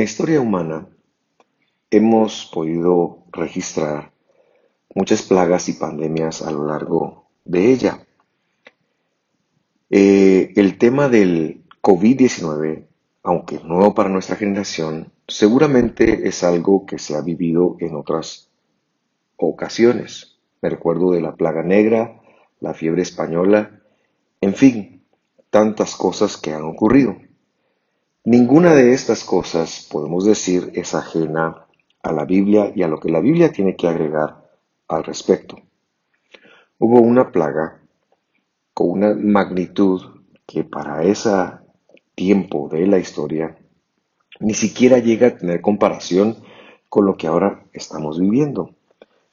la historia humana hemos podido registrar muchas plagas y pandemias a lo largo de ella. Eh, el tema del COVID-19, aunque nuevo para nuestra generación, seguramente es algo que se ha vivido en otras ocasiones. Me recuerdo de la plaga negra, la fiebre española, en fin, tantas cosas que han ocurrido. Ninguna de estas cosas, podemos decir, es ajena a la Biblia y a lo que la Biblia tiene que agregar al respecto. Hubo una plaga con una magnitud que para ese tiempo de la historia ni siquiera llega a tener comparación con lo que ahora estamos viviendo.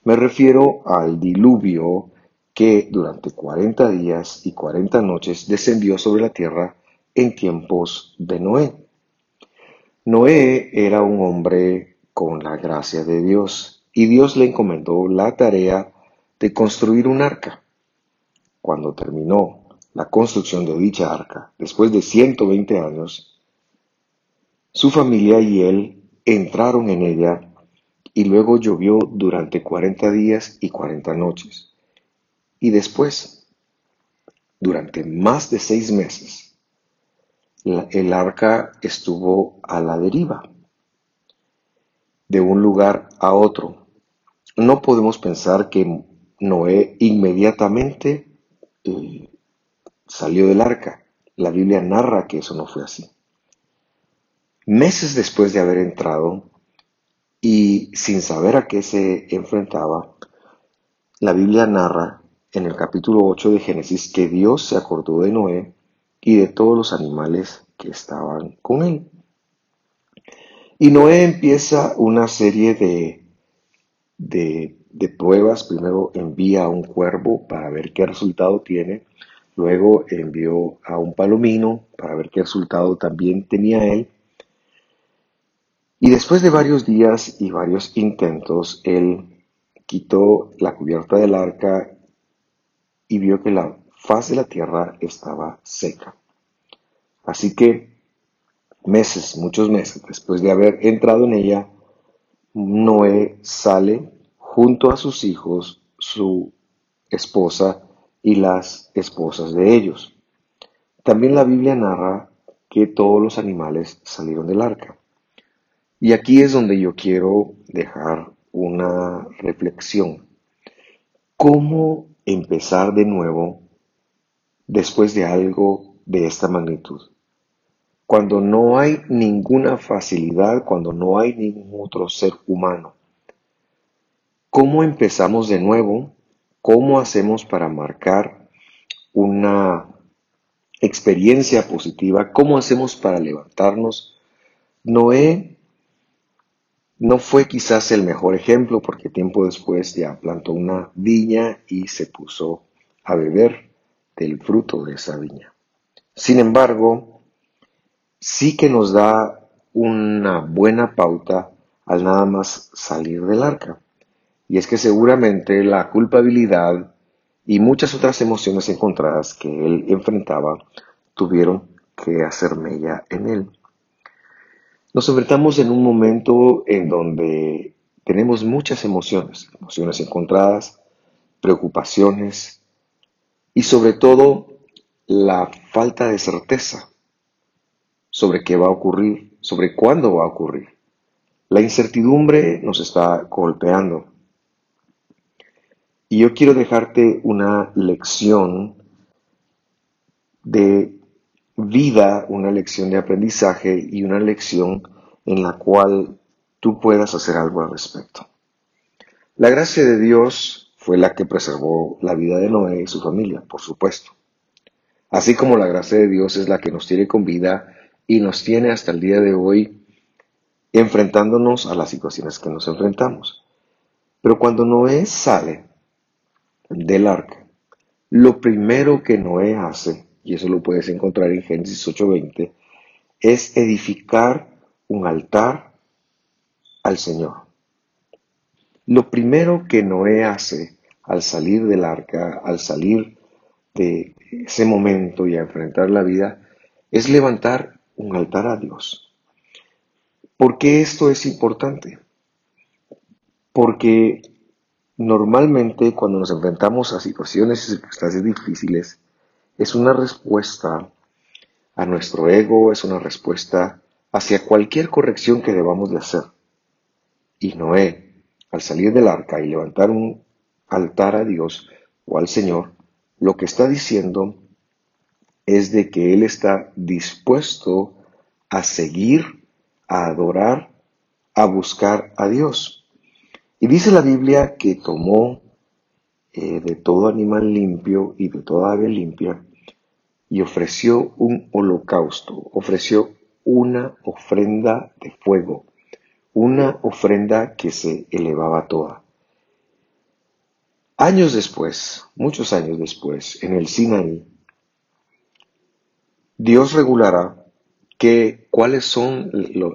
Me refiero al diluvio que durante 40 días y 40 noches descendió sobre la tierra en tiempos de Noé. Noé era un hombre con la gracia de Dios y Dios le encomendó la tarea de construir un arca. Cuando terminó la construcción de dicha arca, después de 120 años, su familia y él entraron en ella y luego llovió durante 40 días y 40 noches. Y después, durante más de seis meses, el arca estuvo a la deriva, de un lugar a otro. No podemos pensar que Noé inmediatamente eh, salió del arca. La Biblia narra que eso no fue así. Meses después de haber entrado y sin saber a qué se enfrentaba, la Biblia narra en el capítulo 8 de Génesis que Dios se acordó de Noé y de todos los animales que estaban con él. Y Noé empieza una serie de, de, pruebas. Primero envía a un cuervo para ver qué resultado tiene. Luego envió a un palomino para ver qué resultado también tenía él. Y después de varios días y varios intentos, él quitó la cubierta del arca y vio que la faz de la tierra estaba seca. Así que meses, muchos meses después de haber entrado en ella, Noé sale junto a sus hijos, su esposa y las esposas de ellos. También la Biblia narra que todos los animales salieron del arca. Y aquí es donde yo quiero dejar una reflexión. ¿Cómo empezar de nuevo después de algo de esta magnitud? cuando no hay ninguna facilidad, cuando no hay ningún otro ser humano. ¿Cómo empezamos de nuevo? ¿Cómo hacemos para marcar una experiencia positiva? ¿Cómo hacemos para levantarnos? Noé no fue quizás el mejor ejemplo porque tiempo después ya plantó una viña y se puso a beber del fruto de esa viña. Sin embargo, sí que nos da una buena pauta al nada más salir del arca. Y es que seguramente la culpabilidad y muchas otras emociones encontradas que él enfrentaba tuvieron que hacer mella en él. Nos enfrentamos en un momento en donde tenemos muchas emociones, emociones encontradas, preocupaciones y sobre todo la falta de certeza sobre qué va a ocurrir, sobre cuándo va a ocurrir. La incertidumbre nos está golpeando. Y yo quiero dejarte una lección de vida, una lección de aprendizaje y una lección en la cual tú puedas hacer algo al respecto. La gracia de Dios fue la que preservó la vida de Noé y su familia, por supuesto. Así como la gracia de Dios es la que nos tiene con vida y nos tiene hasta el día de hoy enfrentándonos a las situaciones que nos enfrentamos. Pero cuando Noé sale del arca, lo primero que Noé hace, y eso lo puedes encontrar en Génesis 8:20, es edificar un altar al Señor. Lo primero que Noé hace al salir del arca, al salir de ese momento y a enfrentar la vida, es levantar un altar a Dios. ¿Por qué esto es importante? Porque normalmente cuando nos enfrentamos a situaciones y circunstancias difíciles, es una respuesta a nuestro ego, es una respuesta hacia cualquier corrección que debamos de hacer. Y Noé, al salir del arca y levantar un altar a Dios o al Señor, lo que está diciendo es de que Él está dispuesto a seguir, a adorar, a buscar a Dios. Y dice la Biblia que tomó eh, de todo animal limpio y de toda ave limpia y ofreció un holocausto, ofreció una ofrenda de fuego, una ofrenda que se elevaba toda. Años después, muchos años después, en el Sinaí, Dios regulará que, cuáles son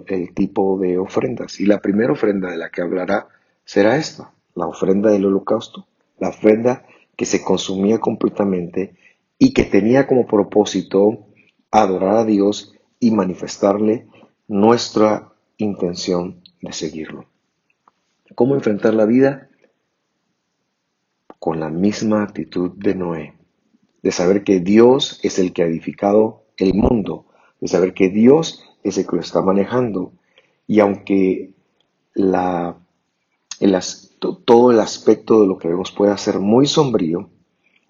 el tipo de ofrendas. Y la primera ofrenda de la que hablará será esta, la ofrenda del holocausto, la ofrenda que se consumía completamente y que tenía como propósito adorar a Dios y manifestarle nuestra intención de seguirlo. ¿Cómo enfrentar la vida? Con la misma actitud de Noé, de saber que Dios es el que ha edificado el mundo, de saber que Dios es el que lo está manejando. Y aunque la, todo el aspecto de lo que vemos pueda ser muy sombrío,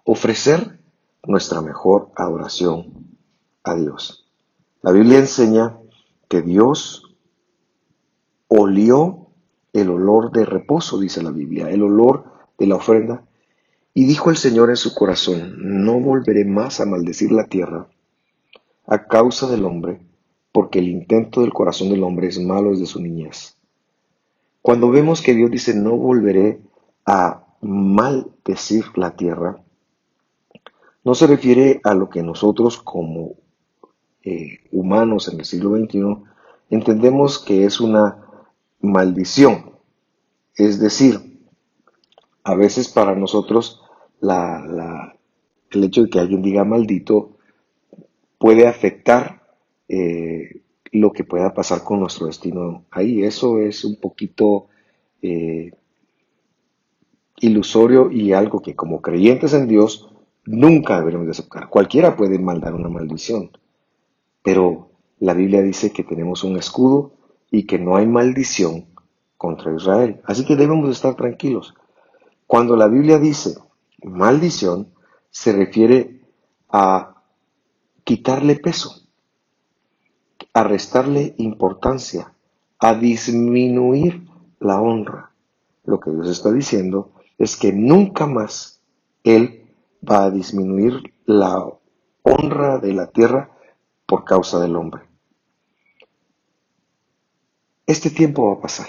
ofrecer nuestra mejor adoración a Dios. La Biblia enseña que Dios olió el olor de reposo, dice la Biblia, el olor de la ofrenda, y dijo el Señor en su corazón, no volveré más a maldecir la tierra a causa del hombre, porque el intento del corazón del hombre es malo desde su niñez. Cuando vemos que Dios dice, no volveré a maldecir la tierra, no se refiere a lo que nosotros como eh, humanos en el siglo XXI entendemos que es una maldición. Es decir, a veces para nosotros el hecho de que alguien diga maldito puede afectar eh, lo que pueda pasar con nuestro destino ahí. Eso es un poquito eh, ilusorio y algo que como creyentes en Dios nunca deberemos de aceptar. Cualquiera puede maldar una maldición, pero la Biblia dice que tenemos un escudo y que no hay maldición contra Israel. Así que debemos estar tranquilos. Cuando la Biblia dice maldición, se refiere a quitarle peso, a restarle importancia, a disminuir la honra. Lo que Dios está diciendo es que nunca más Él va a disminuir la honra de la tierra por causa del hombre. Este tiempo va a pasar.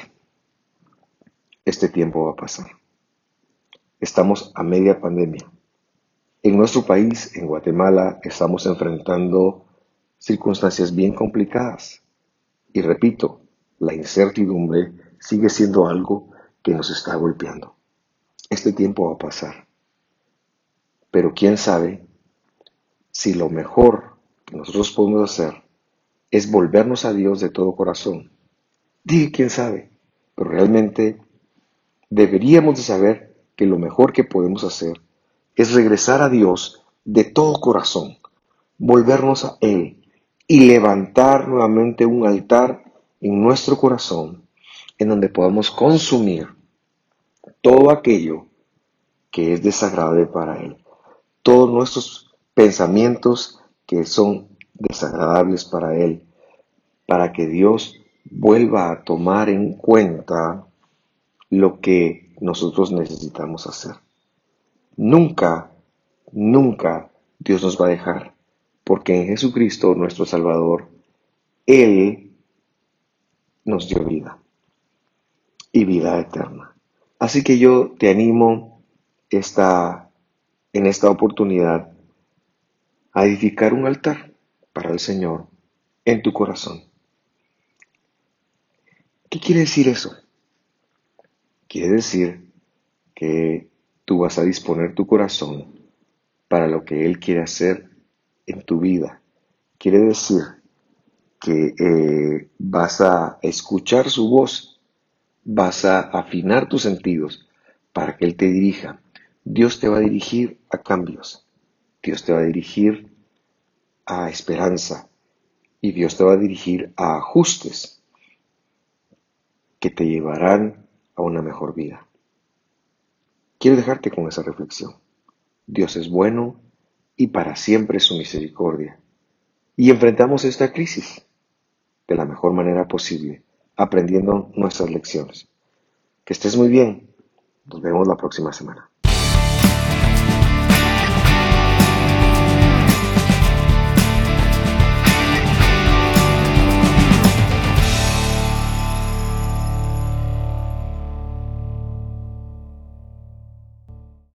Este tiempo va a pasar. Estamos a media pandemia. En nuestro país, en Guatemala, estamos enfrentando circunstancias bien complicadas. Y repito, la incertidumbre sigue siendo algo que nos está golpeando. Este tiempo va a pasar. Pero quién sabe si lo mejor que nosotros podemos hacer es volvernos a Dios de todo corazón. Dije quién sabe, pero realmente deberíamos de saber que lo mejor que podemos hacer es regresar a Dios de todo corazón, volvernos a Él y levantar nuevamente un altar en nuestro corazón en donde podamos consumir todo aquello que es desagradable para Él. Todos nuestros pensamientos que son desagradables para Él, para que Dios vuelva a tomar en cuenta lo que nosotros necesitamos hacer. Nunca, nunca Dios nos va a dejar, porque en Jesucristo, nuestro Salvador, Él nos dio vida y vida eterna. Así que yo te animo esta en esta oportunidad a edificar un altar para el Señor en tu corazón. ¿Qué quiere decir eso? Quiere decir que tú vas a disponer tu corazón para lo que Él quiere hacer en tu vida. Quiere decir que eh, vas a escuchar su voz, vas a afinar tus sentidos para que Él te dirija. Dios te va a dirigir a cambios, Dios te va a dirigir a esperanza y Dios te va a dirigir a ajustes que te llevarán a una mejor vida. Quiero dejarte con esa reflexión. Dios es bueno y para siempre su misericordia. Y enfrentamos esta crisis de la mejor manera posible, aprendiendo nuestras lecciones. Que estés muy bien. Nos vemos la próxima semana.